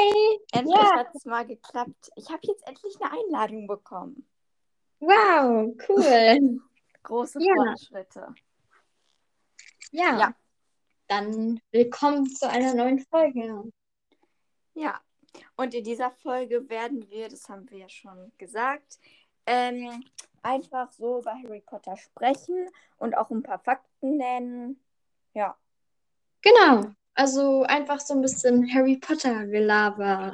Hey! Endlich Ja. hat es mal geklappt. Ich habe jetzt endlich eine Einladung bekommen. Wow, cool. Große Ja. Fortschritte. Ja. Ja. Dann willkommen zu einer neuen Folge. Ja. Und in dieser Folge werden wir, das haben wir ja schon gesagt, ähm, einfach so über Harry Potter sprechen und auch ein paar Fakten nennen. Ja. Genau. Also einfach so ein bisschen Harry Potter Gelaber.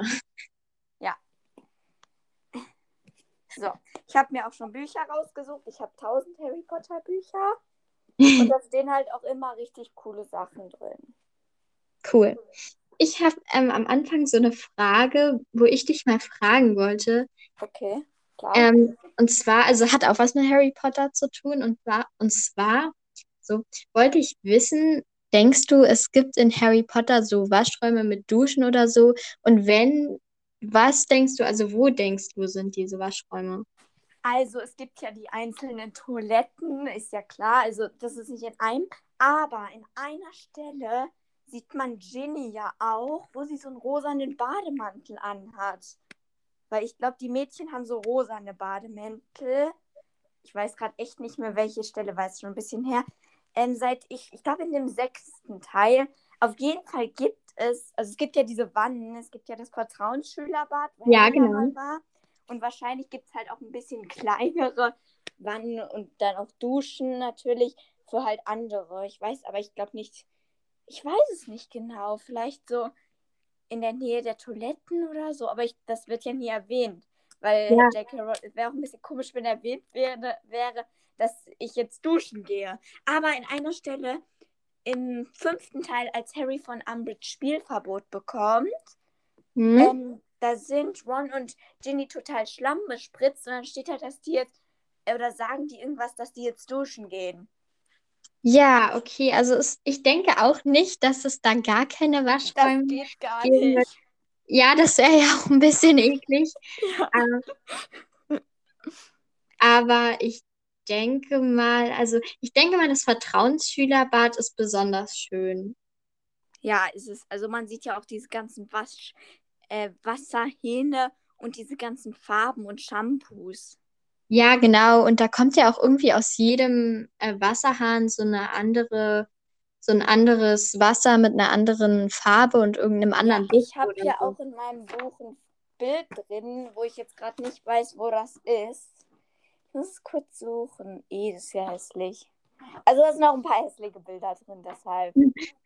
So. Ich habe mir auch schon Bücher rausgesucht. Ich habe 1000 Harry Potter Bücher. Und da stehen halt auch immer richtig coole Sachen drin. Cool. Ich habe ähm, am Anfang so eine Frage, wo ich dich mal fragen wollte. Okay. Klar. Ähm, und zwar, also hat auch was mit Harry Potter zu tun. Und zwar, und zwar, so wollte ich wissen, denkst du, es gibt in Harry Potter so Waschräume mit Duschen oder so? Und wenn, was denkst du, also wo denkst du, sind diese Waschräume? Also es gibt ja die einzelnen Toiletten, ist ja klar. Also das ist nicht in einem. Aber in einer Stelle sieht man Ginny ja auch, wo sie so einen rosanen Bademantel anhat. Weil ich glaube, die Mädchen haben so rosane Bademäntel. Ich weiß gerade echt nicht mehr, welche Stelle, weil es schon ein bisschen her. Ähm, seit ich, ich glaube in dem sechsten Teil, auf jeden Fall gibt es, also es gibt ja diese Wannen, es gibt ja das Vertrauensschülerbad, wo Ja, genau. war. Und wahrscheinlich gibt es halt auch ein bisschen kleinere Wannen und dann auch Duschen natürlich für halt andere. Ich weiß, aber ich glaube nicht, ich weiß es nicht genau. Vielleicht so in der Nähe der Toiletten oder so, aber ich, das wird ja nie erwähnt. Weil Ja. J.K. Wäre auch ein bisschen komisch, wenn erwähnt wäre, wäre, dass ich jetzt duschen gehe. Aber in einer Stelle im fünften Teil, als Harry von Umbridge Spielverbot bekommt, Hm? ähm, da sind Ron und Ginny total Schlamm bespritzt und dann steht halt, dass die jetzt, äh, oder sagen die irgendwas, dass die jetzt duschen gehen. Ja, okay. Also es, ich denke auch nicht, dass es da gar keine Waschräume geht gar geben wird. nicht. Ja, das wäre ja auch ein bisschen eklig. Ja. Ähm, aber ich denke mal, also ich denke mal, das Vertrauensschülerbad ist besonders schön. Ja, es ist, also man sieht ja auch diese ganzen Wasch, äh, Wasserhähne und diese ganzen Farben und Shampoos. Ja, genau. Und da kommt ja auch irgendwie aus jedem äh, Wasserhahn so eine andere, so ein anderes Wasser mit einer anderen Farbe und irgendeinem Ja, anderen ich Duft habe hier so. auch in meinem Buch ein Bild drin, wo ich jetzt gerade nicht weiß, wo das ist. Ich muss es kurz suchen. Eh, das ist ja hässlich. Also da sind noch ein paar hässliche Bilder drin, deshalb.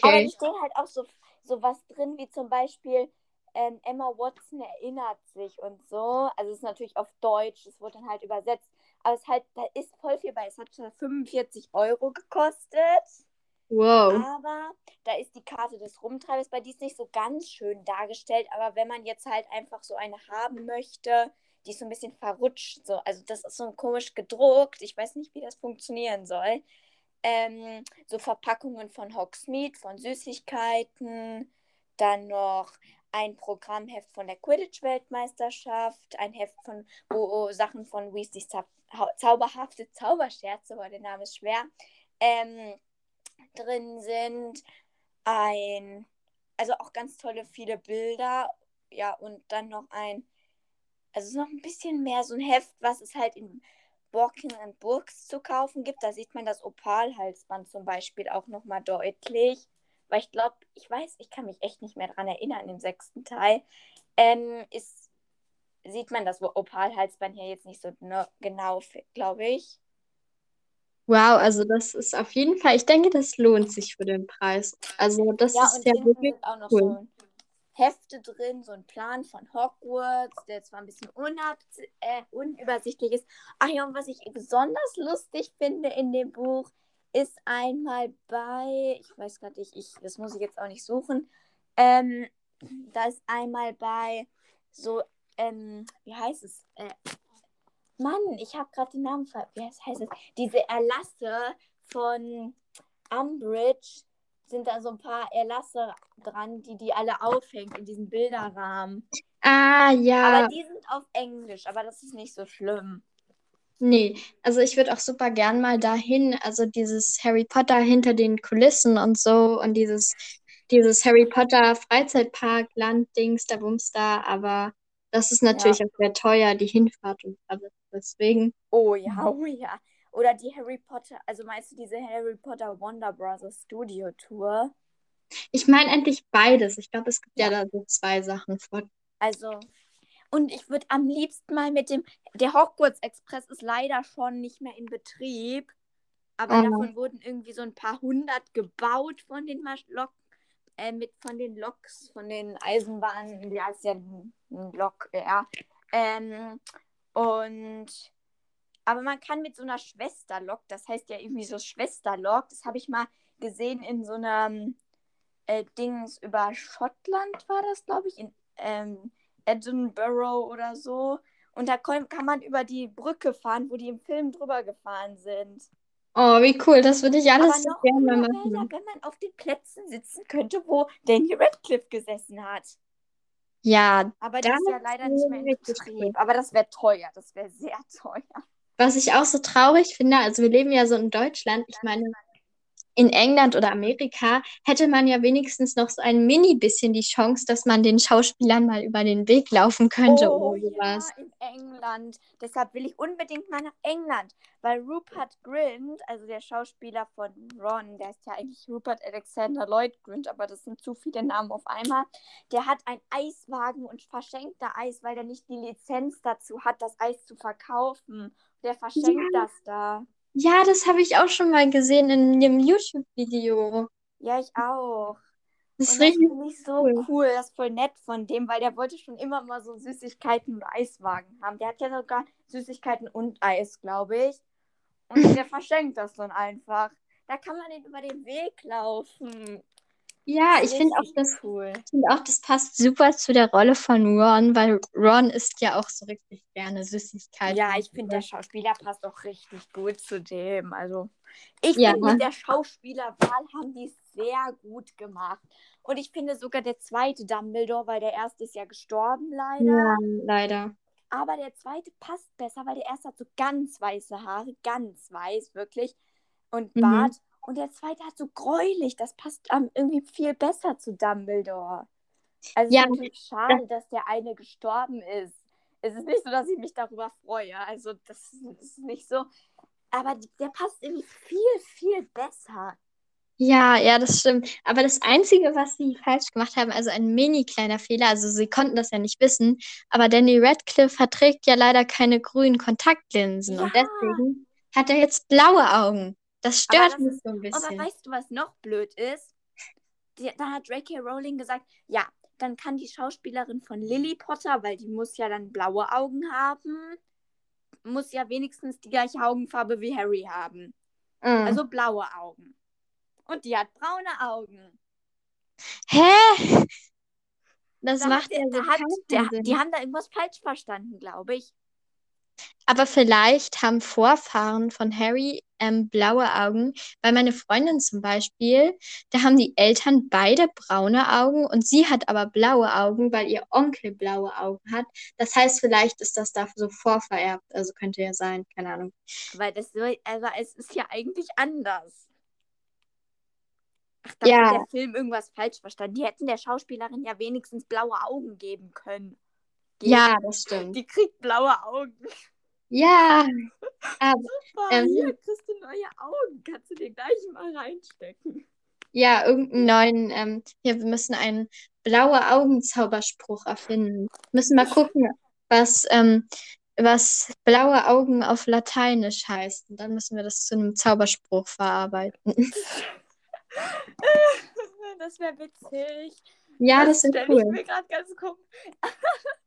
Aber Okay. da stehen halt auch so, so was drin, wie zum Beispiel ähm, Emma Watson erinnert sich und so. Also es ist natürlich auf Deutsch, es wurde dann halt übersetzt. Aber es halt, da ist voll viel bei. Es hat zwar 45 Euro gekostet, Wow. aber da ist die Karte des Rumtreibers bei, die ist nicht so ganz schön dargestellt. Aber wenn man jetzt halt einfach so eine haben möchte, die ist so ein bisschen verrutscht. So. Also das ist so komisch gedruckt. Ich weiß nicht, wie das funktionieren soll. Ähm, so Verpackungen von Hogsmeade, von Süßigkeiten, dann noch ein Programmheft von der Quidditch-Weltmeisterschaft, ein Heft von, wo Sachen von Weasleys Zau zauberhafte Zauberscherze, aber der Name ist schwer, ähm, drin sind. Ein, also auch ganz tolle viele Bilder, ja, und dann noch ein, also es ist noch ein bisschen mehr so ein Heft, was es halt in Borken and Burks zu kaufen gibt. Da sieht man das Opalhalsband zum Beispiel auch nochmal deutlich. Weil ich glaube, ich weiß, ich kann mich echt nicht mehr dran erinnern im sechsten Teil. Ähm, ist, sieht man das Opalhalsband hier jetzt nicht so ne, genau, glaube ich. Wow, also das ist auf jeden Fall, ich denke, das lohnt sich für den Preis. Also das Ja, ist ja wirklich sind auch noch cool. so Hefte drin, so ein Plan von Hogwarts, der zwar ein bisschen äh, unübersichtlich ist. Ach ja, und was ich besonders lustig finde in dem Buch, ist einmal bei, ich weiß gerade nicht, ich, das muss ich jetzt auch nicht suchen, ähm, da ist einmal bei so, ähm, wie heißt es? Äh, Mann, ich habe gerade den Namen ver... Wie heißt, heißt es? Diese Erlasse von Umbridge sind da so ein paar Erlasse dran, die die alle aufhängt in diesem Bilderrahmen. Ah, ja. Aber die sind auf Englisch, aber das ist nicht so schlimm. Nee, also ich würde auch super gern mal dahin, also dieses Harry Potter hinter den Kulissen und so und dieses dieses Harry Potter Freizeitpark, Land, Dings, da Bums da, aber das ist natürlich Ja. auch sehr teuer, die Hinfahrt und alles. Deswegen, Oh ja, oh ja. Oder die Harry Potter, also meinst du diese Harry Potter Wonder Brothers Studio Tour? ich meine eigentlich beides. Ich glaube, es gibt ja Ja. da so zwei Sachen von. Also, und ich würde am liebsten mal mit dem, der Hogwarts Express ist leider schon nicht mehr in Betrieb, aber Oh. davon wurden irgendwie so ein paar hundert gebaut von den Lok, äh, mit von den Loks, von den Eisenbahnen, ja, ist ja ein Lok, ja. Ähm, und aber man kann mit so einer Schwesterlok, das heißt ja irgendwie so Schwesterlok, das habe ich mal gesehen in so einem äh, Dings über Schottland war das, glaube ich, in ähm, Edinburgh oder so. Und da kann man über die Brücke fahren, wo die im Film drüber gefahren sind. Oh, wie cool, das würde ich alles so gerne machen. wenn man auf den Plätzen sitzen könnte, wo Danny Radcliffe gesessen hat. Ja, Aber die ist ja Das leider nicht mehr in Betrieb. Aber das wäre teuer, das wäre sehr teuer. Was ich auch so traurig finde, also wir leben ja so in Deutschland, ich meine, in England oder Amerika hätte man ja wenigstens noch so ein mini bisschen die Chance, dass man den Schauspielern mal über den Weg laufen könnte Oh oder sowas. ja, in England. Deshalb will ich unbedingt mal nach England, weil Rupert Grint, also der Schauspieler von Ron, der ist ja eigentlich Rupert Alexander Lloyd Grint, aber das sind zu viele Namen auf einmal. Der hat einen Eiswagen und verschenkt da Eis, weil der nicht die Lizenz dazu hat, das Eis zu verkaufen. Der verschenkt Ja. das da. Ja, das habe ich auch schon mal gesehen in einem YouTube-Video. Ja, ich auch. Das ist das ich so cool. cool. Das ist voll nett von dem, weil der wollte schon immer mal so Süßigkeiten und Eiswagen haben. Der hat ja sogar Süßigkeiten und Eis, glaube ich. Und der verschenkt das dann einfach. Da kann man den über den Weg laufen. Ja, ich ist finde auch, das, cool. ich finde auch, das passt super zu der Rolle von Ron, weil Ron isst ja auch so richtig gerne Süßigkeiten. Ja, ich finde, der. Schauspieler passt auch richtig gut zu dem. Also, ich Ja. finde, mit der Schauspielerwahl haben die es sehr gut gemacht. Und ich finde sogar der zweite Dumbledore, weil der erste ist ja gestorben leider. Ja, leider. Aber der zweite passt besser, weil der erste hat so ganz weiße Haare, ganz weiß, wirklich. Und Mhm. Und der zweite hat so gräulich. Das passt ähm, irgendwie viel besser zu Dumbledore. Also Ja, es ist natürlich schade, dass der eine gestorben ist. Es ist nicht so, dass ich mich darüber freue. Also das ist nicht so. Aber der passt irgendwie viel, viel besser. Ja, ja, das stimmt. Aber das Einzige, was sie falsch gemacht haben, also ein mini kleiner Fehler, also sie konnten das ja nicht wissen, aber Danny Radcliffe verträgt ja leider keine grünen Kontaktlinsen und Ja. deswegen hat er jetzt blaue Augen. Das Aber stört das mich so ein Aber bisschen. weißt du, was noch blöd ist? Die, da hat J.K. Rowling gesagt, ja, dann kann die Schauspielerin von Lily Potter, weil die muss ja dann blaue Augen haben, muss ja wenigstens die gleiche Augenfarbe wie Harry haben. Ah. Also blaue Augen. Und die hat braune Augen. Hä? Das Da macht ja so hat, keinen der, Sinn. die haben da irgendwas falsch verstanden, glaube ich. Aber vielleicht haben Vorfahren von Harry ähm, blaue Augen, weil meine Freundin zum Beispiel, da haben die Eltern beide braune Augen und sie hat aber blaue Augen, weil ihr Onkel blaue Augen hat. Das heißt, vielleicht ist das da so vorvererbt. Also könnte ja sein, keine Ahnung. Weil das so, also es ist ja eigentlich anders. Ach, da Ja. hat der Film irgendwas falsch verstanden. Die hätten der Schauspielerin ja wenigstens blaue Augen geben können. Geben. Ja, das stimmt. Die kriegt blaue Augen. Ja, aber Super, Ähm. hier kriegst du neue Augen. Kannst du dir gleich mal reinstecken. ja, irgendeinen neuen, ähm, hier, wir müssen einen blaue Augen-Zauberspruch erfinden. Müssen mal gucken, was, ähm, was blaue Augen auf Lateinisch heißt. Und dann müssen wir das zu einem Zauberspruch verarbeiten. Das wäre witzig. Ja, das ist stelle cool. ich mir gerade ganz komisch.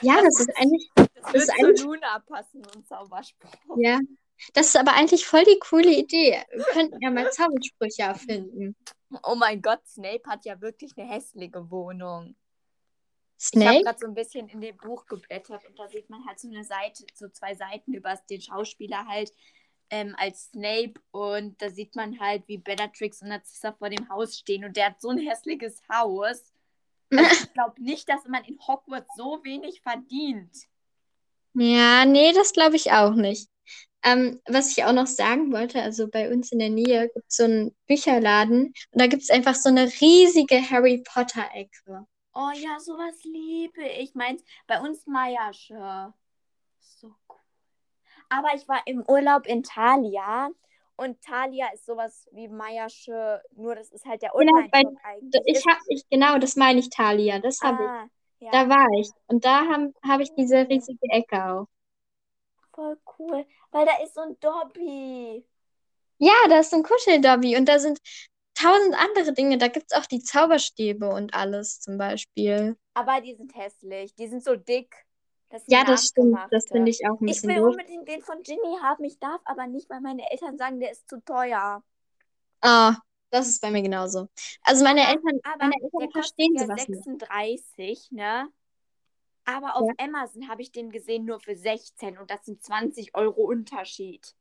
Ja, das das ist eigentlich, Das Das wird ist zu eigentlich- Luna passen und Zauberspruch. ja. Das ist aber eigentlich voll die coole Idee. Wir könnten ja mal Zaubersprüche erfinden. Oh mein Gott, Snape hat ja wirklich eine hässliche Wohnung. Ich habe gerade so ein bisschen in dem Buch geblättert und da sieht man halt so eine Seite, so zwei Seiten über den Schauspieler halt ähm, als Snape und da sieht man halt, wie Bellatrix und Narcissa vor dem Haus stehen und der hat so ein hässliches Haus. Also ich glaube nicht, dass man in Hogwarts so wenig verdient. Ja, nee, das glaube ich auch nicht. Ähm, was ich auch noch sagen wollte, also bei uns in der Nähe gibt es so einen Bücherladen und da gibt es einfach so eine riesige Harry Potter-Ecke. Oh ja, sowas liebe ich. Meins bei uns Meiersche. So cool. Aber ich war im Urlaub in Thalia und Thalia ist sowas wie Meiersche, nur das ist halt der Genau, bei, Online-Shop eigentlich. ich Ist- hab, ich, genau, das meine ich, Thalia. Das habe ich. ah, ja, Da war ich. Und da habe hab ich diese riesige Ecke auch. voll cool. Weil da ist so ein Dobby. Ja, da ist so ein Kuscheldobby und da sind tausend andere Dinge. Da gibt es auch die Zauberstäbe und alles zum Beispiel. Aber die sind hässlich. Die sind so dick. Das Ja, das stimmt. Das finde ich auch ein Ich bisschen will doof. unbedingt den von Ginny haben. Ich darf aber nicht, weil meine Eltern sagen, der ist zu teuer. Ah, das ist bei mir genauso. Also meine Eltern, Aber meine der Eltern kostet verstehen ja sowas nicht. 36, ne? Aber auf Ja. Amazon habe ich den gesehen nur für 16 und das sind 20 Euro Unterschied.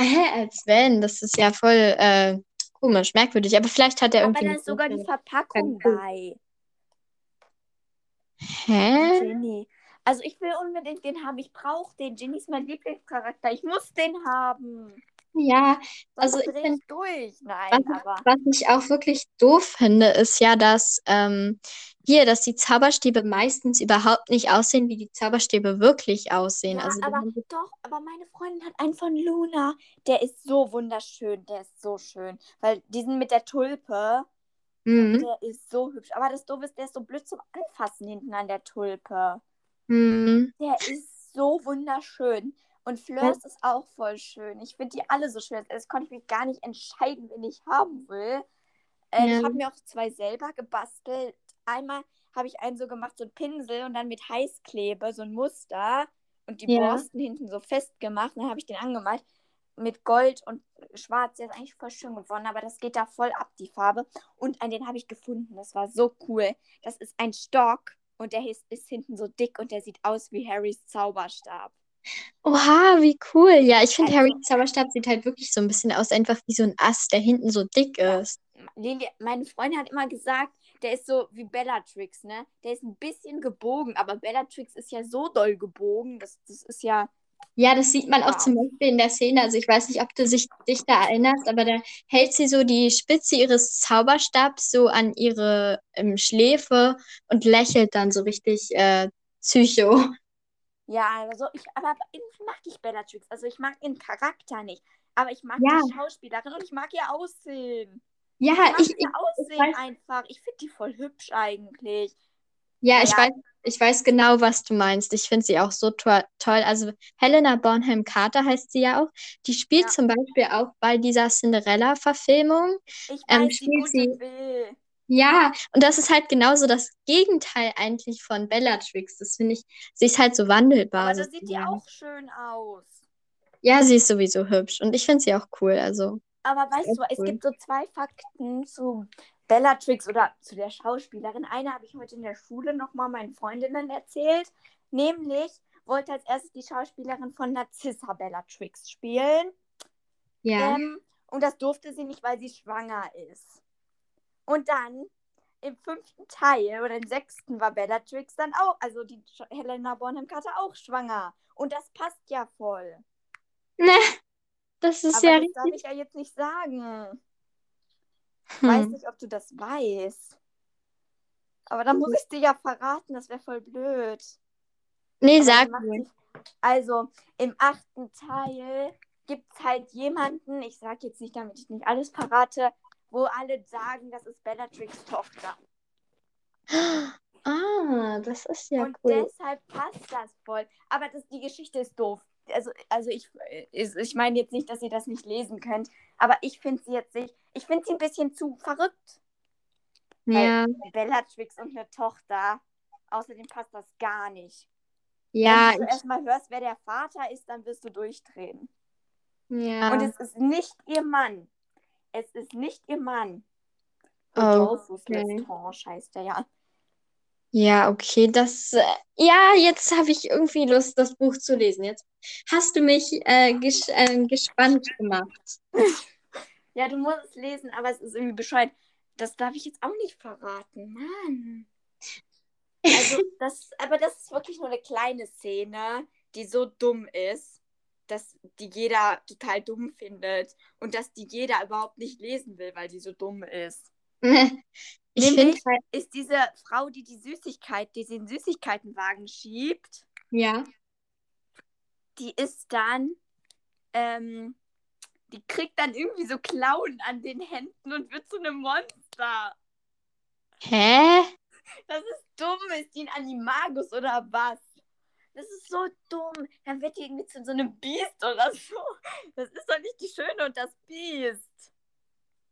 Hä, als wenn. Das ist ja voll äh, komisch, merkwürdig. Aber vielleicht hat er Aber irgendwie da eine ist sogar die Verpackung bei. Hä? Ginny. Also ich will unbedingt den haben. Ich brauche den. Ginny ist mein Lieblingscharakter. Ich muss den haben. Ja, Sonst Also ich find- durch. Nein, was, aber. was ich auch wirklich doof finde, ist ja, dass ähm, hier, dass die Zauberstäbe meistens überhaupt nicht aussehen, wie die Zauberstäbe wirklich aussehen. Ja, Also aber doch, aber meine Freundin hat einen von Luna. Der ist so wunderschön. Der ist so schön. Weil diesen mit der Tulpe, Mhm. der ist so hübsch. Aber das Doofe ist, der ist so blöd zum Anfassen hinten an der Tulpe. Mhm. Der ist so wunderschön. Und Fleurs ist auch voll schön. Ich finde die alle so schön. Das konnte ich mich gar nicht entscheiden, wen ich haben will. Äh, Ja. Ich habe mir auch zwei selber gebastelt. Einmal habe ich einen so gemacht, so ein Pinsel und dann mit Heißklebe, so ein Muster und die Ja. Borsten hinten so festgemacht. Dann habe ich den angemalt mit Gold und Schwarz. Der ist eigentlich voll schön geworden, aber das geht da voll ab, die Farbe. Und einen, den habe ich gefunden. Das war so cool. Das ist ein Stock und der ist, ist hinten so dick und der sieht aus wie Harrys Zauberstab. Oha, wie cool. Ja, ich finde Also- Harrys Zauberstab sieht halt wirklich so ein bisschen aus, einfach wie so ein Ast, der hinten so dick ist. Lili, meine Freundin hat immer gesagt, der ist so wie Bellatrix, ne? Der ist ein bisschen gebogen, aber Bellatrix ist ja so doll gebogen, das, das ist ja. Ja, das sieht man auch zum Beispiel in der Szene. Also ich weiß nicht, ob du sich, dich da erinnerst, aber da hält sie so die Spitze ihres Zauberstabs so an ihre ähm, Schläfe und lächelt dann so richtig äh, Psycho. Ja, also ich, aber irgendwie mag ich Bellatrix. Also ich mag ihren Charakter nicht. Aber ich mag Ja. die Schauspielerin und ich mag ihr Aussehen. Ja, Ich mag ich, ihr ich, Aussehen weiß- einfach. Ich finde die voll hübsch eigentlich. Ja, ich Naja. weiß, ich weiß genau, was du meinst. Ich finde sie auch so to toll. Also Helena Bonham Carter heißt sie ja auch. Die spielt Ja. zum Beispiel auch bei dieser Cinderella-Verfilmung. Ich Ähm, weiß, spielt sie- Will. Ja, und das ist halt genauso das Gegenteil eigentlich von Bellatrix. Das finde ich, sie ist halt so wandelbar Aber da sieht die auch schön aus. Ja, sie ist sowieso hübsch und ich finde sie auch cool. Also, Aber weißt du, es cool. gibt so zwei Fakten zu Bellatrix oder zu der Schauspielerin. Eine habe ich heute in der Schule nochmal meinen Freundinnen erzählt. Nämlich wollte als erstes die Schauspielerin von Narcissa Bellatrix spielen. ja. Ähm, und das durfte sie nicht, weil sie schwanger ist. Und dann im fünften Teil oder im sechsten war Bellatrix dann auch, also die Helena Bonham Carter auch schwanger. Und das passt ja voll. Ne, das ist Aber ja das darf richtig. ich ja jetzt nicht sagen. Weiß Hm. nicht, ob du das weißt. Aber dann muss ich dir ja verraten, das wäre voll blöd. Nee, Aber sag sich- Also, im achten Teil gibt es halt jemanden, ich sag jetzt nicht, damit ich nicht alles verrate, wo alle sagen, das ist Bellatrix Tochter. Ah, das ist ja Und cool. deshalb passt das voll. Aber das, die Geschichte ist doof. Also, also ich, ich, ich meine jetzt nicht, dass ihr das nicht lesen könnt, aber ich finde sie jetzt nicht, ich finde sie ein bisschen zu verrückt. Ja, Bellatrix und eine Tochter. Außerdem passt das gar nicht. ja, Wenn du erstmal hörst, wer der Vater ist, dann wirst du durchdrehen. ja. Und es ist nicht ihr Mann. Es ist nicht ihr Mann. Oh, okay. Lestrange heißt der ja. Ja, okay, das, äh, ja, jetzt habe ich irgendwie Lust, das Buch zu lesen. Jetzt hast du mich äh, ges äh, gespannt gemacht. Ja, du musst es lesen, aber es ist irgendwie bescheuert. Das darf ich jetzt auch nicht verraten. Mann. Also, das, aber das ist wirklich nur eine kleine Szene, die so dumm ist, dass die jeder total dumm findet und dass die jeder überhaupt nicht lesen will, weil die so dumm ist. ich finde halt, ist diese Frau, die die Süßigkeit, die sie in den Süßigkeitenwagen schiebt, ja. die ist dann, ähm, die kriegt dann irgendwie so Klauen an den Händen und wird zu einem Monster. Hä? Das ist dumm. Ist die ein Animagus oder was? Das ist so dumm. Dann wird die irgendwie zu so einem Biest oder so. Das ist doch nicht die Schöne und das Biest.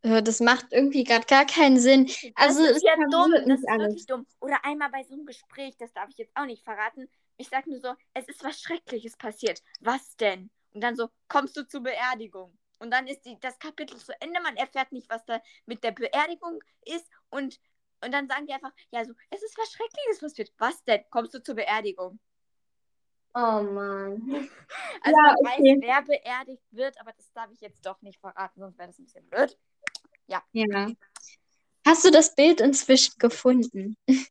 Äh, Das macht irgendwie gerade gar keinen Sinn. Also, das es ist ja dumm. Das ist alles. wirklich dumm. Oder einmal bei so einem Gespräch, das darf ich jetzt auch nicht verraten. Ich sag nur so, es ist was Schreckliches passiert. Was denn? Und dann so, kommst du zur Beerdigung? Und dann ist die, das Kapitel zu Ende. Man erfährt nicht, was da mit der Beerdigung ist. Und, und dann sagen die einfach, ja, so, es ist was Schreckliches passiert. Was denn? Kommst du zur Beerdigung? Oh Mann. Also Ja, man okay. weiß, wer beerdigt wird, aber das darf ich jetzt doch nicht verraten, sonst wäre das ein bisschen blöd. Ja. Hast du das Bild inzwischen gefunden?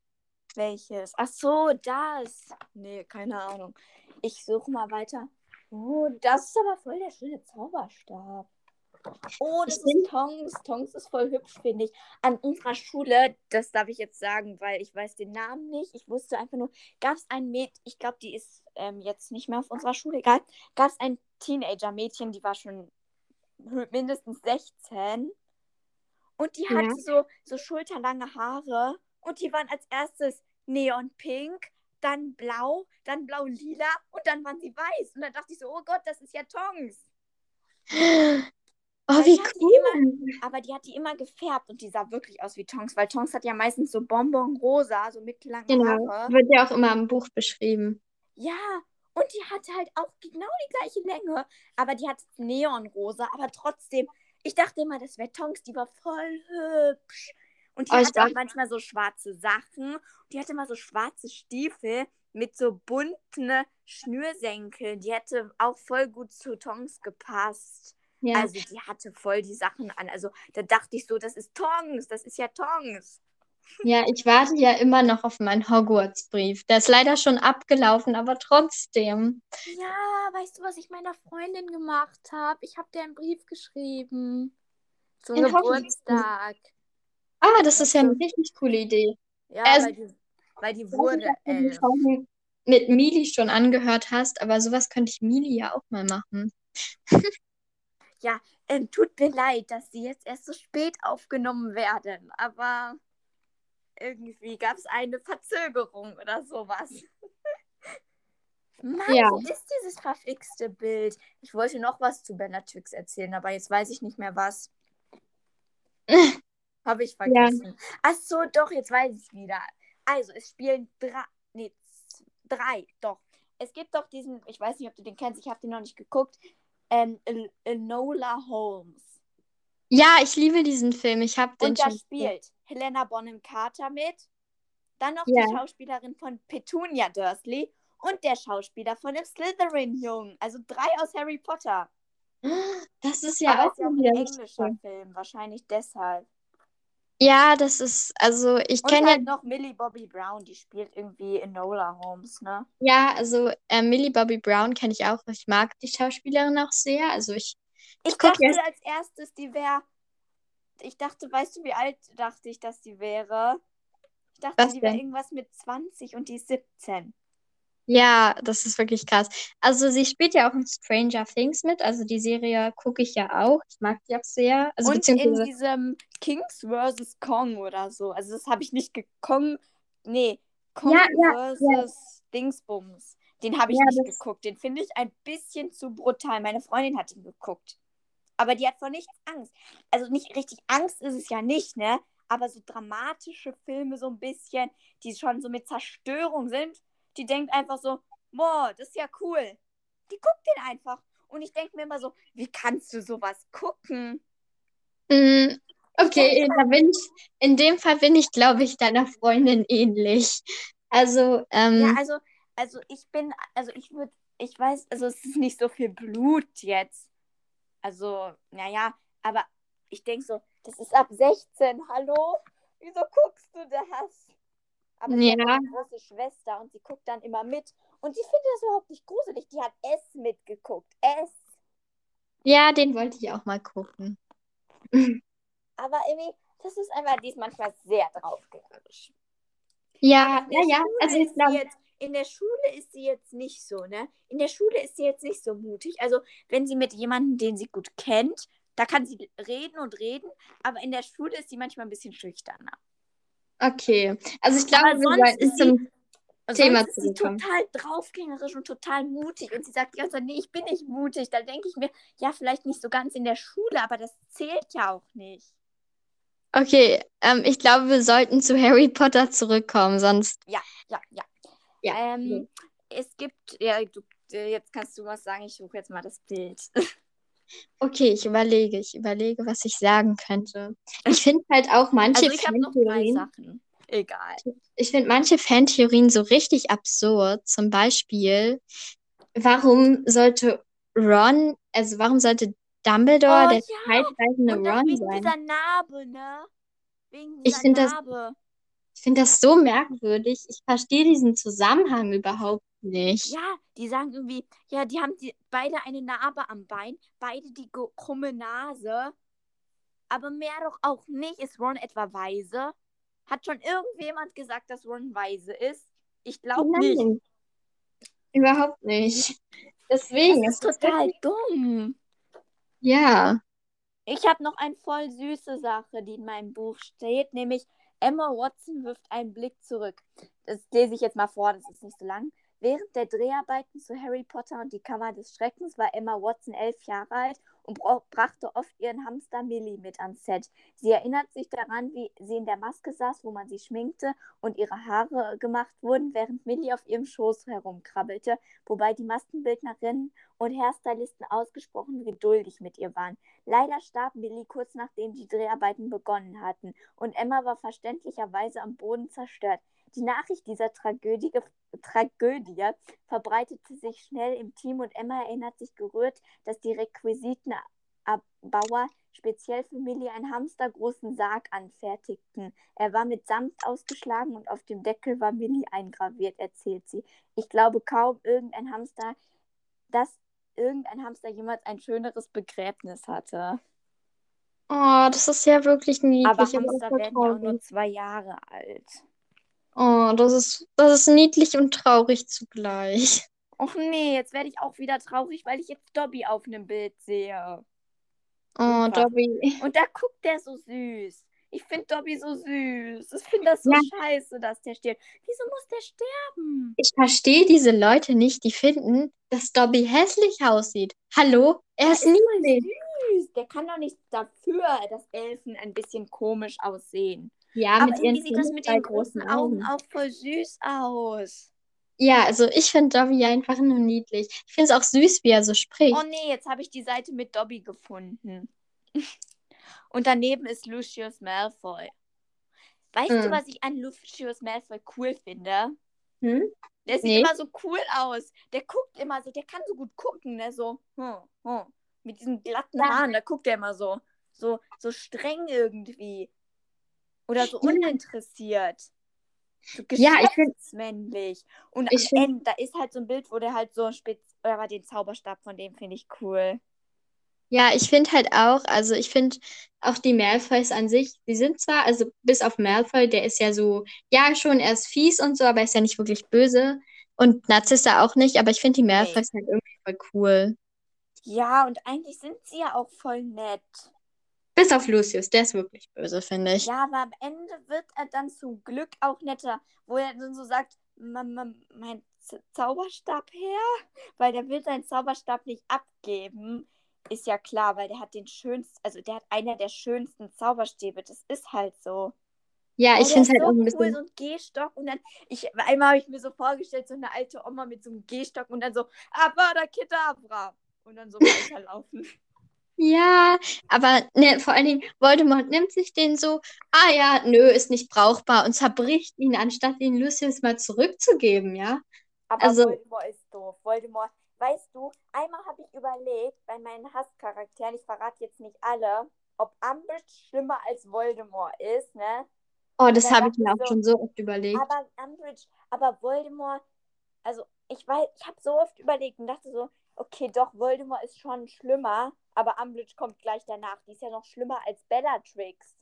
Welches? Ach so, das. Nee, keine Ahnung. Ich suche mal weiter. Oh, das ist aber voll der schöne Zauberstab. Oh, das Ich ist Tongs. Tongs ist voll hübsch, finde ich. An unserer Schule, das darf ich jetzt sagen, weil ich weiß den Namen nicht. Ich wusste einfach nur, gab es ein Mädchen, ich glaube, die ist ähm, jetzt nicht mehr auf unserer Schule, egal. Gab es ein Teenager-Mädchen, die war schon mindestens 16. Und die Ja. hatte so, so schulterlange Haare. Und die waren als erstes neonpink, dann blau, dann blau-lila und dann waren sie weiß. Und dann dachte ich so, oh Gott, das ist ja Tongs. Oh, wie hat die cool. Aber die hat die immer gefärbt und die sah wirklich aus wie Tongs, weil Tongs hat ja meistens so Bonbon-rosa, so mittellange Genau. Haare. Wird ja auch immer im Buch beschrieben. Ja, und die hatte halt auch genau die gleiche Länge, aber die hat Neonrosa, aber trotzdem, ich dachte immer, das wäre Tongs, die war voll hübsch. Und die Oh, hatte auch dachte- manchmal so schwarze Sachen. Die hatte immer so schwarze Stiefel mit so bunten Schnürsenkeln. Die hätte auch voll gut zu Tongs gepasst. Ja. Also die hatte voll die Sachen an. Also da dachte ich so, das ist Tongs, das ist ja Tongs. Ja, ich warte ja immer noch auf meinen Hogwarts-Brief. Der ist leider schon abgelaufen, aber trotzdem. Ja, weißt du, was ich meiner Freundin gemacht habe? Ich habe dir einen Brief geschrieben. Zum In Hogwarts? Geburtstag. Ah, das ist ja eine richtig coole Idee. Ja, Es- weil die, weil die Ich weiß wurde nicht, ob du die elf. Mit Mili schon angehört hast, aber sowas könnte ich Mili ja auch mal machen. Ähm, tut mir leid, dass die jetzt erst so spät aufgenommen werden, aber irgendwie gab es eine Verzögerung oder sowas. Mann, Ja. wo ist dieses verflixte Bild? Ich wollte noch was zu Bellatrix erzählen, aber jetzt weiß ich nicht mehr was. Habe ich vergessen. Ach so, doch, jetzt weiß ich wieder. Also, es spielen drei, nee, drei, doch. Es gibt doch diesen, ich weiß nicht, ob du den kennst, ich habe den noch nicht geguckt, ähm, Enola Holmes. Ja, ich liebe diesen Film. Ich habe den Und da schon. spielt Helena Bonham Carter mit. Dann noch Ja. die Schauspielerin von Petunia Dursley und der Schauspieler von dem Slytherin-Jungen. Also drei aus Harry Potter. Das ist ja Aber auch ist ja ein englischer. Film, wahrscheinlich deshalb. Ja, das ist, also ich kenne ja, halt noch Millie Bobby Brown, die spielt irgendwie Enola Holmes, ne? ja, also äh, Millie Bobby Brown kenne ich auch. Ich mag die Schauspielerin auch sehr. Also ich, Ich guck dachte jetzt- als erstes, die wäre. Ich dachte, weißt du, wie alt dachte ich, dass die wäre? Ich dachte, Was die wäre irgendwas mit 20 und die ist 17. ja, das ist wirklich krass. Also sie spielt ja auch in Stranger Things mit. Also die Serie gucke ich ja auch. Ich mag die auch sehr. Also und in diesem Kings vs. Kong oder so. Also das habe ich nicht gekongen. Nee, Kong Ja, ja, vs. Dingsbums. Den habe ich Ja, nicht geguckt. Den finde ich ein bisschen zu brutal. Meine Freundin hat ihn geguckt. Aber die hat vor nichts Angst. Also nicht richtig Angst ist es ja nicht, ne? Aber so dramatische Filme so ein bisschen, die schon so mit Zerstörung sind, die denkt einfach so, boah, das ist ja cool. Die guckt den einfach. Und ich denke mir immer so, wie kannst du sowas gucken? Mm, okay, da bin ich, in dem Fall bin ich, glaube ich, deiner Freundin ähnlich. Also, ähm, Ja, also, also ich bin, also ich würde, ich weiß, also es ist nicht so viel Blut jetzt. Also, naja, aber ich denke so, das ist ab 16, hallo? Wieso guckst du das? Ab das ist ja Ja. meine große Schwester und sie guckt dann immer mit. Und sie findet das überhaupt nicht gruselig. Die hat S mitgeguckt. S. Ja, den wollte ich auch mal gucken. Aber irgendwie, das ist einfach, die ist manchmal sehr draufgängerisch. Ja, naja, also ich sie glaube, jetzt, in der Schule ist sie jetzt nicht so, ne? In der Schule ist sie jetzt nicht so mutig. Also, wenn sie mit jemandem, den sie gut kennt, da kann sie reden und reden, aber in der Schule ist sie manchmal ein bisschen schüchterner. okay. Also ich glaube, sonst ist sie- Thema Sonst ist sie total draufgängerisch und total mutig. Und sie sagt die ganze Zeit, nee, ich bin nicht mutig. Da denke ich mir, ja, vielleicht nicht so ganz in der Schule, aber das zählt ja auch nicht. Okay, ähm, ich glaube, wir sollten zu Harry Potter zurückkommen, sonst. Ja, ja, ja. Ja. Ähm, es gibt, ja, du, äh, jetzt kannst du was sagen. Ich suche jetzt mal das Bild. Okay, ich überlege, ich überlege, was ich sagen könnte. Ich finde halt auch manche Also ich habe noch drei Fantheorien, Sachen. Egal. ich finde manche Fantheorien so richtig absurd. Zum Beispiel, warum sollte Ron, also warum sollte Dumbledore Oh der ja, zeitreisende Ron wegen sein? dieser Narbe, ne? Wegen Ich dieser das- Narbe. Ich finde das so merkwürdig. Ich verstehe diesen Zusammenhang überhaupt nicht. Ja, die sagen irgendwie, ja, die haben die, beide eine Narbe am Bein, beide die krumme Nase. Aber mehr doch auch nicht. Ist Ron etwa weise? Hat schon irgendjemand gesagt, dass Ron weise ist? Ich glaube nicht. Überhaupt nicht. Deswegen Das ist ist es total wirklich, dumm. ja. Ich habe noch eine voll süße Sache, die in meinem Buch steht, nämlich Emma Watson wirft einen Blick zurück. Das lese ich jetzt mal vor, das ist nicht so lang. Während der Dreharbeiten zu Harry Potter und die Kammer des Schreckens war Emma Watson elf Jahre alt und bra- brachte oft ihren Hamster Millie mit ans Set. Sie erinnert sich daran, wie sie in der Maske saß, wo man sie schminkte und ihre Haare gemacht wurden, während Millie auf ihrem Schoß herumkrabbelte, wobei die Maskenbildnerinnen und Hairstylisten ausgesprochen geduldig mit ihr waren. Leider starb Millie kurz nachdem die Dreharbeiten begonnen hatten und Emma war verständlicherweise am Boden zerstört. Die Nachricht dieser Tragödie, Tragödie verbreitete sich schnell im Team und Emma erinnert sich gerührt, dass die Requisitenbauer speziell für Millie einen hamstergroßen Sarg anfertigten. Er war mit Samt ausgeschlagen und auf dem Deckel war Millie eingraviert, erzählt sie. Ich glaube kaum irgendein Hamster, dass irgendein Hamster jemals ein schöneres Begräbnis hatte. Oh, das ist ja wirklich niedlich. Aber Hamster werden ja auch nur zwei Jahre alt. Oh, das ist, das ist niedlich und traurig zugleich. Och nee, jetzt werde ich auch wieder traurig, weil ich jetzt Dobby auf einem Bild sehe. Oh, Super. Dobby. Und da guckt der so süß. Ich finde Dobby so süß. Ich finde das so Ja. scheiße, dass der stirbt. Wieso muss der sterben? Ich verstehe diese Leute nicht, die finden, dass Dobby hässlich aussieht. Hallo? Er Der ist ist niedlich. süß. Der kann doch nichts dafür, dass Elfen ein bisschen komisch aussehen. Ja, Aber mit ihren irgendwie sieht das mit den großen Augen Augen. auch voll süß aus. Ja, also ich finde Dobby einfach nur niedlich. Ich finde es auch süß, wie er so spricht. Oh nee, jetzt habe ich die Seite mit Dobby gefunden. Und daneben ist Lucius Malfoy. Weißt du, Hm. was ich an Lucius Malfoy cool finde? Hm? Der sieht Nee. immer so cool aus. Der guckt immer so, der kann so gut gucken, ne? So, hm, hm. mit diesen glatten. Haaren, da guckt er immer so. So, so streng irgendwie. Oder so Ja. uninteressiert. So Ja, ich find- geschäftsmännlich. Und ich am find- Ende, da ist halt so ein Bild, wo der halt so spitz, aber den Zauberstab von dem finde ich cool. Ja, ich finde halt auch, also ich finde auch die Malfoys an sich, die sind zwar, also bis auf Malfoy, der ist ja so, ja schon, er ist fies und so, aber er ist ja nicht wirklich böse. Und Narzissa auch nicht, aber ich finde die Malfoys halt irgendwie voll cool. Ja, und eigentlich sind sie ja auch voll nett. Bis auf Lucius, der ist wirklich böse, finde ich. Ja, aber am Ende wird er dann zum Glück auch netter, wo er dann so sagt, "Ma- ma- mein Zauberstab her, weil der will seinen Zauberstab nicht abgeben. Ist ja klar, weil der hat den schönsten, also der hat einer der schönsten Zauberstäbe. Das ist halt so. Ja, ich finde es halt so auch ein cool, bisschen. so ein Gehstock und dann, ich, einmal habe ich mir so vorgestellt, so eine alte Oma mit so einem Gehstock und dann so, Avada Kedavra. Und dann so weiterlaufen. Ja, aber ne, vor allen Dingen, Voldemort nimmt sich den so, ah ja, nö, ist nicht brauchbar und zerbricht ihn, anstatt ihn Lucius mal zurückzugeben, ja. Aber Also- Voldemort ist doof. Voldemort, weißt du, einmal habe ich überlegt, bei meinen Hasscharakteren, ich verrate jetzt nicht alle, ob Umbridge schlimmer als Voldemort ist, ne? Oh, das habe ich mir auch so, schon so oft überlegt. Aber Umbridge, aber Voldemort, also ich weiß, ich habe so oft überlegt und dachte so, okay, doch, Voldemort ist schon schlimmer, aber Umbridge kommt gleich danach. Die ist ja noch schlimmer als Bellatrix.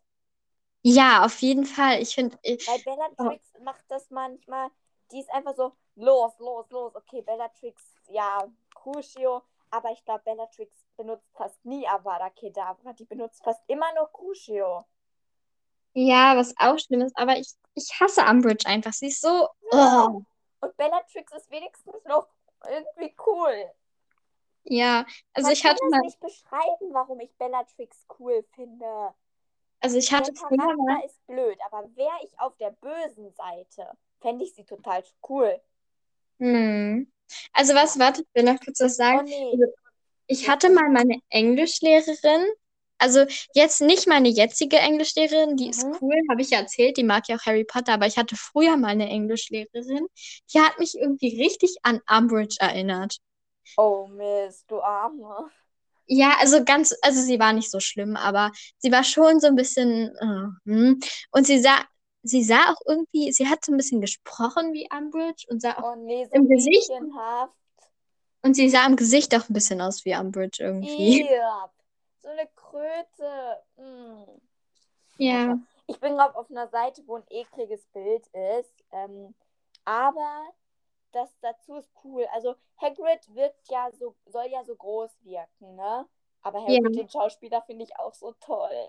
Ja, auf jeden Fall. Ich finde, Weil Bellatrix macht das manchmal, die ist einfach so, los, los, los. Okay, Bellatrix, ja, Crucio, aber ich glaube, Bellatrix benutzt fast nie Avada Kedavra. Die benutzt fast immer nur Crucio. ja, was auch schlimm ist, aber ich, ich hasse Umbridge einfach. Sie ist so. Oh. Und Bellatrix ist wenigstens noch irgendwie cool. Ja, also Man ich kann hatte es mal, nicht beschreiben, warum ich Bellatrix cool finde. also ich Der hatte früher mal. Charakter ist blöd, aber wäre ich auf der bösen Seite, fände ich sie total cool. Hm. Also was, warte, ich will noch kurz was Oh sagen. nee, Also ich hatte mal meine Englischlehrerin, also jetzt nicht meine jetzige Englischlehrerin, die ist Mhm. cool, habe ich ja erzählt, die mag ja auch Harry Potter, aber ich hatte früher mal eine Englischlehrerin, die hat mich irgendwie richtig an Umbridge erinnert. Oh Mist, du Arme. Ja, also ganz, also sie war nicht so schlimm, aber sie war schon so ein bisschen, äh, hm. Und sie sah, sie sah auch irgendwie, sie hat so ein bisschen gesprochen wie Umbridge und sah auch Oh nee, so im Gesicht, und sie sah im Gesicht auch ein bisschen aus wie Umbridge irgendwie. Iab. So eine Kröte. Mm. Ja. Ich bin gerade auf einer Seite, wo ein ekliges Bild ist. Ähm, aber das dazu ist cool. Also Hagrid wirkt ja so, soll ja so groß wirken, ne? Aber Ja. Hagrid, den Schauspieler, finde ich auch so toll.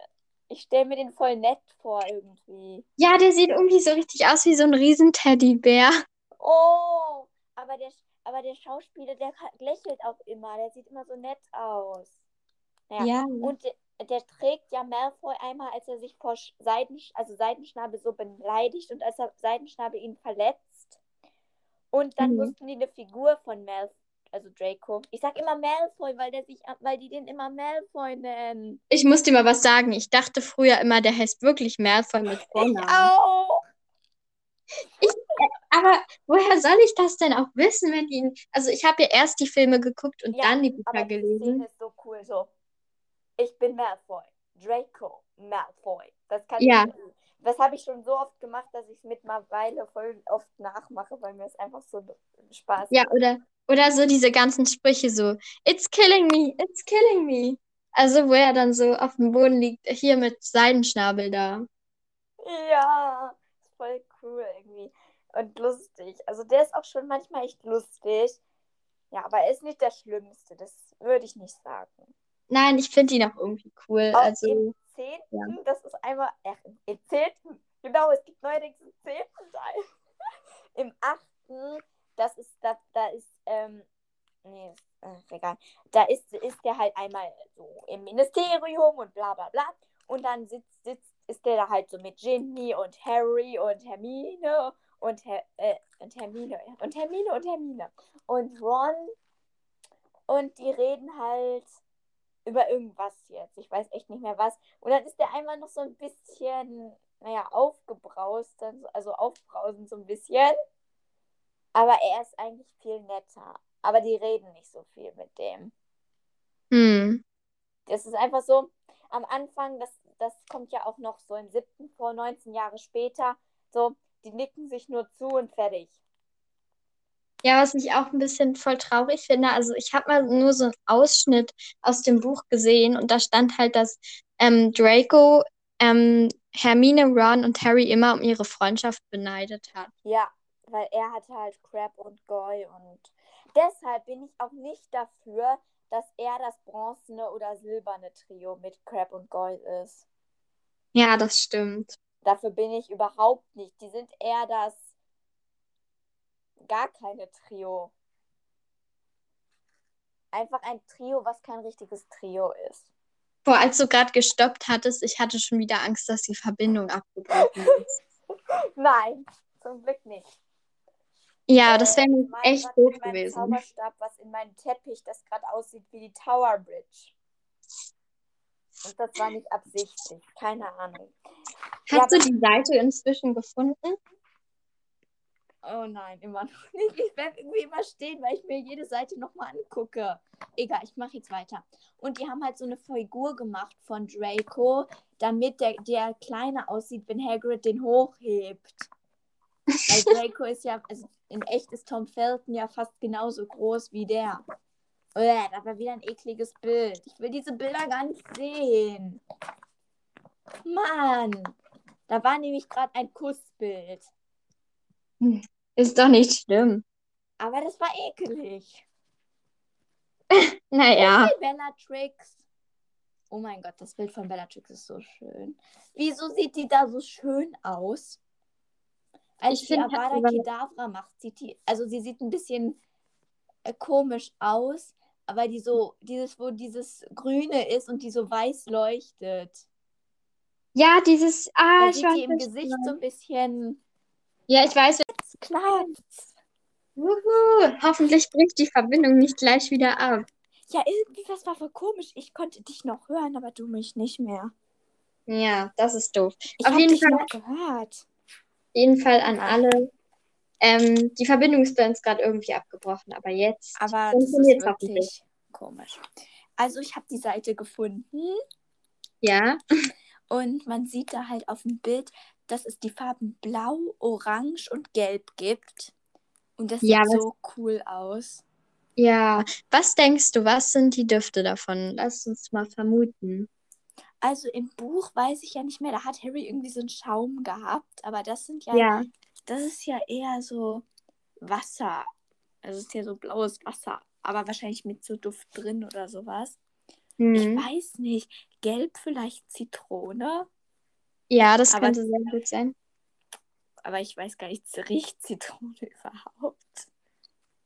Ich stelle mir den voll nett vor irgendwie. Ja, der sieht irgendwie so richtig aus wie so ein Riesenteddybär. Oh, aber der, aber der Schauspieler, der lächelt auch immer. Der sieht immer so nett aus. Naja, Ja. und der, der trägt ja Malfoy einmal, als er sich vor Sch- Seiden, also Seidenschnabel so beleidigt und als er Seidenschnabel ihn verletzt. Und dann Mhm. mussten die eine Figur von Malfoy, also Draco. Ich sag immer Malfoy, weil der sich, weil die den immer Malfoy nennen. Ich muss dir mal was sagen. Ich dachte früher immer, der heißt wirklich Malfoy mit Ich Vornamen. auch. Aber woher soll ich das denn auch wissen, wenn die. Also ich habe ja erst die Filme geguckt und Ja, dann die Bücher Aber die Szene gelesen. ist so cool, so. Ich bin Malfoy. Draco Malfoy. Das kann Ja. ich. Das habe ich schon so oft gemacht, dass ich es mittlerweile voll oft nachmache, weil mir es einfach so Spaß Ja, oder, oder so diese ganzen Sprüche so, It's killing me, it's killing me. Also wo er dann so auf dem Boden liegt, hier mit Seidenschnabel da. Ja, voll cool irgendwie. Und lustig. Also der ist auch schon manchmal echt lustig. Ja, aber er ist nicht der Schlimmste. Das würde ich nicht sagen. Nein, ich finde ihn auch irgendwie cool. Auch Also, im zehnten, das ist einmal, ach, im zehnten, genau, es gibt neuerdings einen zehnten Teil. Im achten, das ist, da, da ist, ähm, nee, ist, egal. Da ist, ist der halt einmal so im Ministerium und bla bla bla. Und dann sitzt, sitzt, ist der da halt so mit Ginny und Harry und Hermine und, Her äh, und Hermine und Hermine und Hermine und Ron. Und die reden halt über irgendwas jetzt. Ich weiß echt nicht mehr was. Und dann ist der einmal noch so ein bisschen, naja, aufgebraust, also aufbrausend so ein bisschen. Aber er ist eigentlich viel netter. Aber die reden nicht so viel mit dem. hm. Das ist einfach so, am Anfang, das, das kommt ja auch noch so im siebten vor, 19 Jahre später, so, die nicken sich nur zu und fertig. Ja, was ich auch ein bisschen voll traurig finde, also ich habe mal nur so einen Ausschnitt aus dem Buch gesehen und da stand halt, dass ähm, Draco ähm, Hermine, Ron und Harry immer um ihre Freundschaft beneidet hat. Ja, weil er hatte halt Crab und Goy und deshalb bin ich auch nicht dafür, dass er das bronzene oder silberne Trio mit Crab und Goy ist. Ja, das stimmt. Dafür bin ich überhaupt nicht. Die sind eher das gar keine Trio. Einfach ein Trio, was kein richtiges Trio ist. Boah, als du gerade gestoppt hattest, ich hatte schon wieder Angst, dass die Verbindung abgebrochen ist. Nein, zum Glück nicht. Ja, das wäre Äh, mir echt doof mit meinem gewesen. Zauberstab, was in meinem Teppich, das gerade aussieht wie die Tower Bridge. Und das war nicht absichtlich. Keine Ahnung. Hast Ja, du die Seite inzwischen gefunden? Oh nein, immer noch nicht. Ich werde irgendwie immer stehen, weil ich mir jede Seite nochmal angucke. Egal, ich mache jetzt weiter. Und die haben halt so eine Figur gemacht von Draco, damit der, der kleiner aussieht, wenn Hagrid den hochhebt. Weil Draco ist ja, also in echt ist Tom Felton ja fast genauso groß wie der. Uah, das war wieder ein ekliges Bild. Ich will diese Bilder gar nicht sehen. Mann, da war nämlich gerade ein Kussbild. Ist doch nicht schlimm. Aber das war ekelig. Naja. Hey, Bellatrix. Oh mein Gott, das Bild von Bellatrix ist so schön. Wieso sieht die da so schön aus? Als Ich die Avada Kedavra macht, sieht die, also sie sieht ein bisschen äh, komisch aus, aber die so, dieses, wo dieses Grüne ist und die so weiß leuchtet. Ja, dieses. Ah, Da ich sieht weiß die im Gesicht so ein bisschen Ja, ich weiß. klar. Wuhu, hoffentlich bricht die Verbindung nicht gleich wieder ab. Ja, irgendwie, das war voll komisch. Ich konnte dich noch hören, aber du mich nicht mehr. Ja, das ist doof. Ich Auf habe jeden dich Fall, noch gehört. jeden Fall an alle. Ähm, die Verbindung ist bei uns gerade irgendwie abgebrochen, aber jetzt Aber funktioniert es hoffentlich. komisch. Also ich habe die Seite gefunden Ja, und man sieht da halt auf dem Bild, dass es die Farben Blau, Orange und Gelb gibt. Und das Ja, sieht was- so cool aus. ja. Was denkst du, was sind die Düfte davon? Lass uns mal vermuten. Also im Buch weiß ich ja nicht mehr, da hat Harry irgendwie so einen Schaum gehabt, aber das sind ja, Ja, das ist ja eher so Wasser. Also es ist ja so blaues Wasser, aber wahrscheinlich mit so Duft drin oder sowas. Ich hm. weiß nicht. Gelb vielleicht Zitrone, Ja, das Aber- könnte sehr gut sein. aber ich weiß gar nicht, riecht Zitrone überhaupt?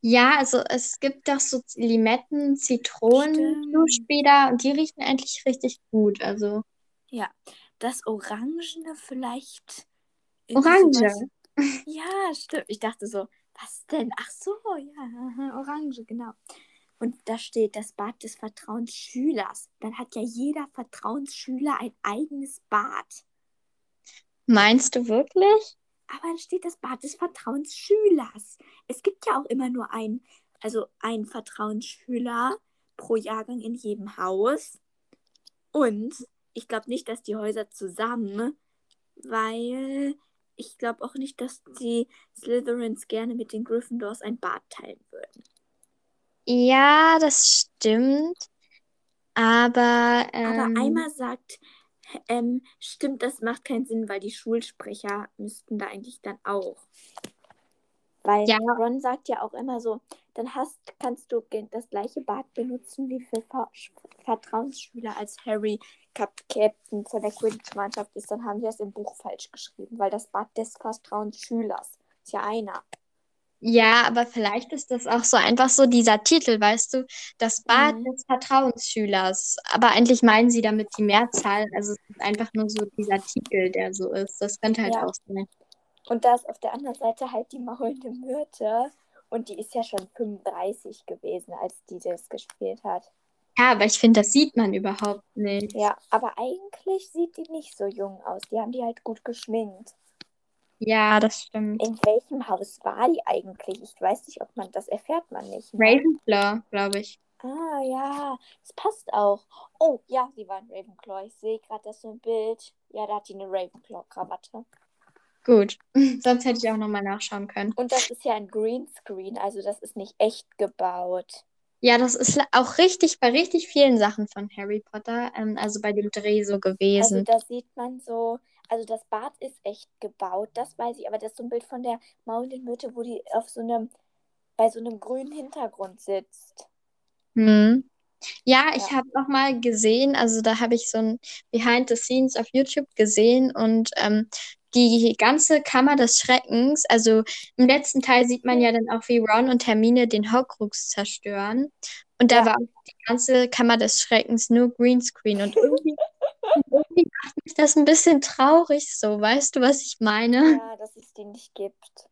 Ja, also es gibt doch so Limetten, Zitronen. Duschbäder und die riechen eigentlich richtig gut. Also Ja, das Orangene vielleicht. Orange. sowas- Ja, stimmt. Ich dachte so, was denn? Ach so, ja, Orange, genau. Und da steht das Bad des Vertrauensschülers. Dann hat ja jeder Vertrauensschüler ein eigenes Bad. Meinst du wirklich? Aber dann steht das Bad des Vertrauensschülers. Es gibt ja auch immer nur einen, also einen Vertrauensschüler pro Jahrgang in jedem Haus. Und ich glaube nicht, dass die Häuser zusammen, weil ich glaube auch nicht, dass die Slytherins gerne mit den Gryffindors ein Bad teilen würden. Ja, das stimmt. Aber, Aber ähm, einmal sagt, ähm, stimmt, das macht keinen Sinn, weil die Schulsprecher müssten da eigentlich dann auch. Weil Ja. Ron sagt ja auch immer so, dann hast, kannst du das gleiche Bad benutzen wie für Ver Vertrauensschüler als Harry Cap Captain von der Quidditch-Mannschaft ist. Dann haben die das im Buch falsch geschrieben, weil das Bad des Vertrauensschülers ist ja einer. Ja, aber vielleicht ist das auch so einfach so dieser Titel, weißt du, das Bad Mhm. des Vertrauensschülers. Aber eigentlich meinen sie damit die Mehrzahl. Also es ist einfach nur so dieser Titel, der so ist. Das könnte halt Ja. auch sein. Und da ist auf der anderen Seite halt die maulende Myrte. Und die ist ja schon 35 gewesen, als die das gespielt hat. Ja, aber ich finde, das sieht man überhaupt nicht. Ja, aber eigentlich sieht die nicht so jung aus. Die haben die halt gut geschminkt. Ja, das stimmt. In welchem Haus war die eigentlich? Ich weiß nicht, ob man das erfährt man nicht. Ne? Ravenclaw, glaube ich. Ah ja, das passt auch. Oh ja, sie war in Ravenclaw. Ich sehe gerade das so ein Bild. Ja, da hat die eine Ravenclaw-Krawatte. Gut. Sonst hätte ich auch nochmal nachschauen können. Und das ist ja ein Greenscreen, also das ist nicht echt gebaut. Ja, das ist auch richtig bei richtig vielen Sachen von Harry Potter, ähm, also bei dem Dreh so Also gewesen. da sieht man so, also das Bad ist echt gebaut, das weiß ich, aber das ist so ein Bild von der maulenden Myrte, wo die auf so einem, bei so einem grünen Hintergrund sitzt. Hm. Ja, ich Ja. habe noch mal gesehen, also da habe ich so ein Behind the Scenes auf YouTube gesehen und ähm, die ganze Kammer des Schreckens, also im letzten Teil sieht man ja dann auch, wie Ron und Hermine den Horcrux zerstören. Und da Ja. war auch die ganze Kammer des Schreckens nur Greenscreen und irgendwie, macht mich das ein bisschen traurig so, weißt du, was ich meine? Ja, dass es die nicht gibt.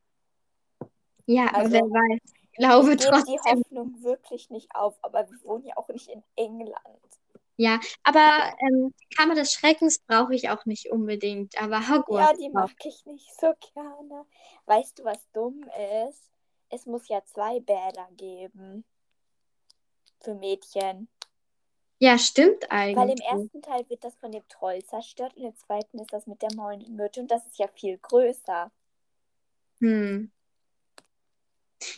Ja, aber Also, wer weiß. Ich glaube Ich gebe die trotzdem. Hoffnung wirklich nicht auf, aber wir wohnen ja auch nicht in England. Ja, aber ähm, die Kammer des Schreckens brauche ich auch nicht unbedingt. Aber Ja, Hogwarts die brauche mag ich nicht so gerne. Weißt du, was dumm ist? Es muss ja zwei Bäder geben für Mädchen. Ja, stimmt Weil im eigentlich. ersten Teil wird das von dem Troll zerstört und im zweiten ist das mit der maulenden Myrte und das ist ja viel größer. Hm.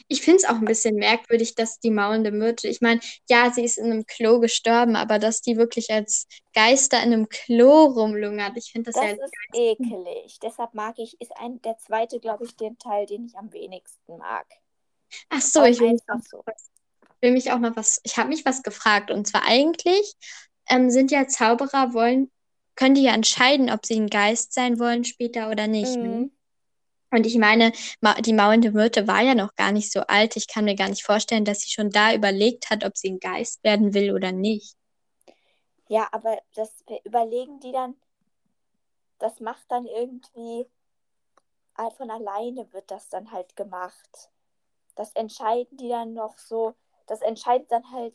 Ich finde es auch ein bisschen merkwürdig, dass die maulende Myrte, ich meine, ja, sie ist in einem Klo gestorben, aber dass die wirklich als Geister in einem Klo rumlungert, ich finde das Das ja. ist ekelig. Deshalb mag ich, ist ein, der zweite, glaube ich, den Teil, den ich am wenigsten mag. Ach so, Auch ich will einfach auch, so. Will mich auch mal was, ich habe mich was gefragt und zwar eigentlich ähm, sind ja Zauberer wollen, können die ja entscheiden, ob sie ein Geist sein wollen später oder nicht, ne? Mhm. Und ich meine, die maulende Myrte war ja noch gar nicht so alt. Ich kann mir gar nicht vorstellen, dass sie schon da überlegt hat, ob sie ein Geist werden will oder nicht. Ja, aber das überlegen die dann, das macht dann irgendwie von alleine wird das dann halt gemacht. Das entscheiden die dann noch so, das entscheidet dann halt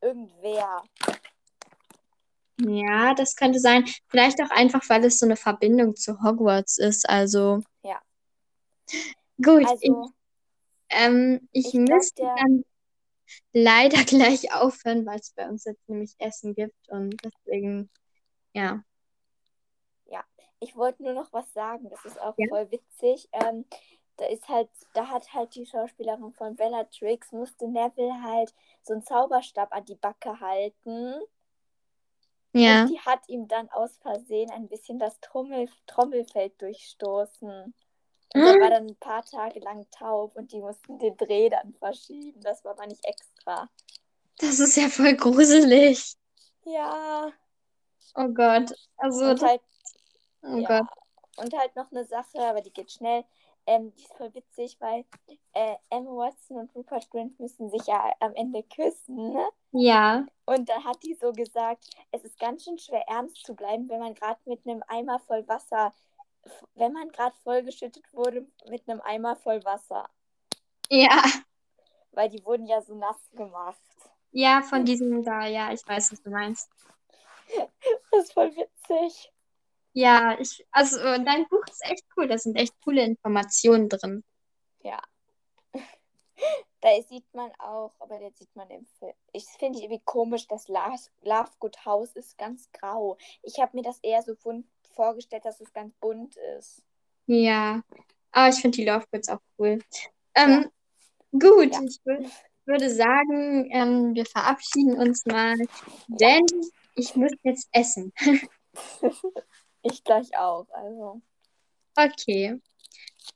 irgendwer. Ja, das könnte sein. Vielleicht auch einfach, weil es so eine Verbindung zu Hogwarts ist. Also Ja. gut, ich, Also, ähm, ich ich müsste der, dann leider gleich aufhören, weil es bei uns jetzt nämlich Essen gibt. Und deswegen, ja. ja, ich wollte nur noch was sagen, das ist auch Ja. voll witzig. Ähm, da ist halt, da hat halt die Schauspielerin von Bellatrix, musste Neville halt so einen Zauberstab an die Backe halten. Ja. Und die hat ihm dann aus Versehen ein bisschen das Trommel Trommelfeld durchstoßen. Und er war dann ein paar Tage lang taub und die mussten den Dreh dann verschieben. Das war aber nicht extra. Das ist ja voll gruselig. Ja. Oh Gott. Also, Und halt, oh ja. Gott. Und halt noch eine Sache, aber die geht schnell. Ähm, die ist voll witzig, weil äh, Emma Watson und Rupert Grint müssen sich ja am Ende küssen. Ne? Ja. Und da hat die so gesagt, es ist ganz schön schwer ernst zu bleiben, wenn man gerade mit einem Eimer voll Wasser, wenn man gerade vollgeschüttet wurde mit einem Eimer voll Wasser. Ja. Weil die wurden ja so nass gemacht. Ja, von diesem da, ja, ich weiß, was du meinst. Das ist voll witzig. Ja, ich, also äh, dein Buch ist echt cool. Da sind echt coole Informationen drin. Ja. Da sieht man auch, aber das sieht man im Film. Ich finde irgendwie komisch, das Love- Lovegood House ist ganz grau. Ich habe mir das eher so bunt vorgestellt, dass es ganz bunt ist. Ja. Aber ich finde die Love Goods auch cool. Ähm, gut, Ja. ich wür würde sagen, ähm, wir verabschieden uns mal, denn ich muss jetzt essen. Ich gleich auch. Also, Okay.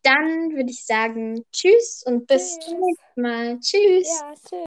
Dann würde ich sagen, tschüss und bis zum nächsten Mal. Tschüss. ja, tschüss.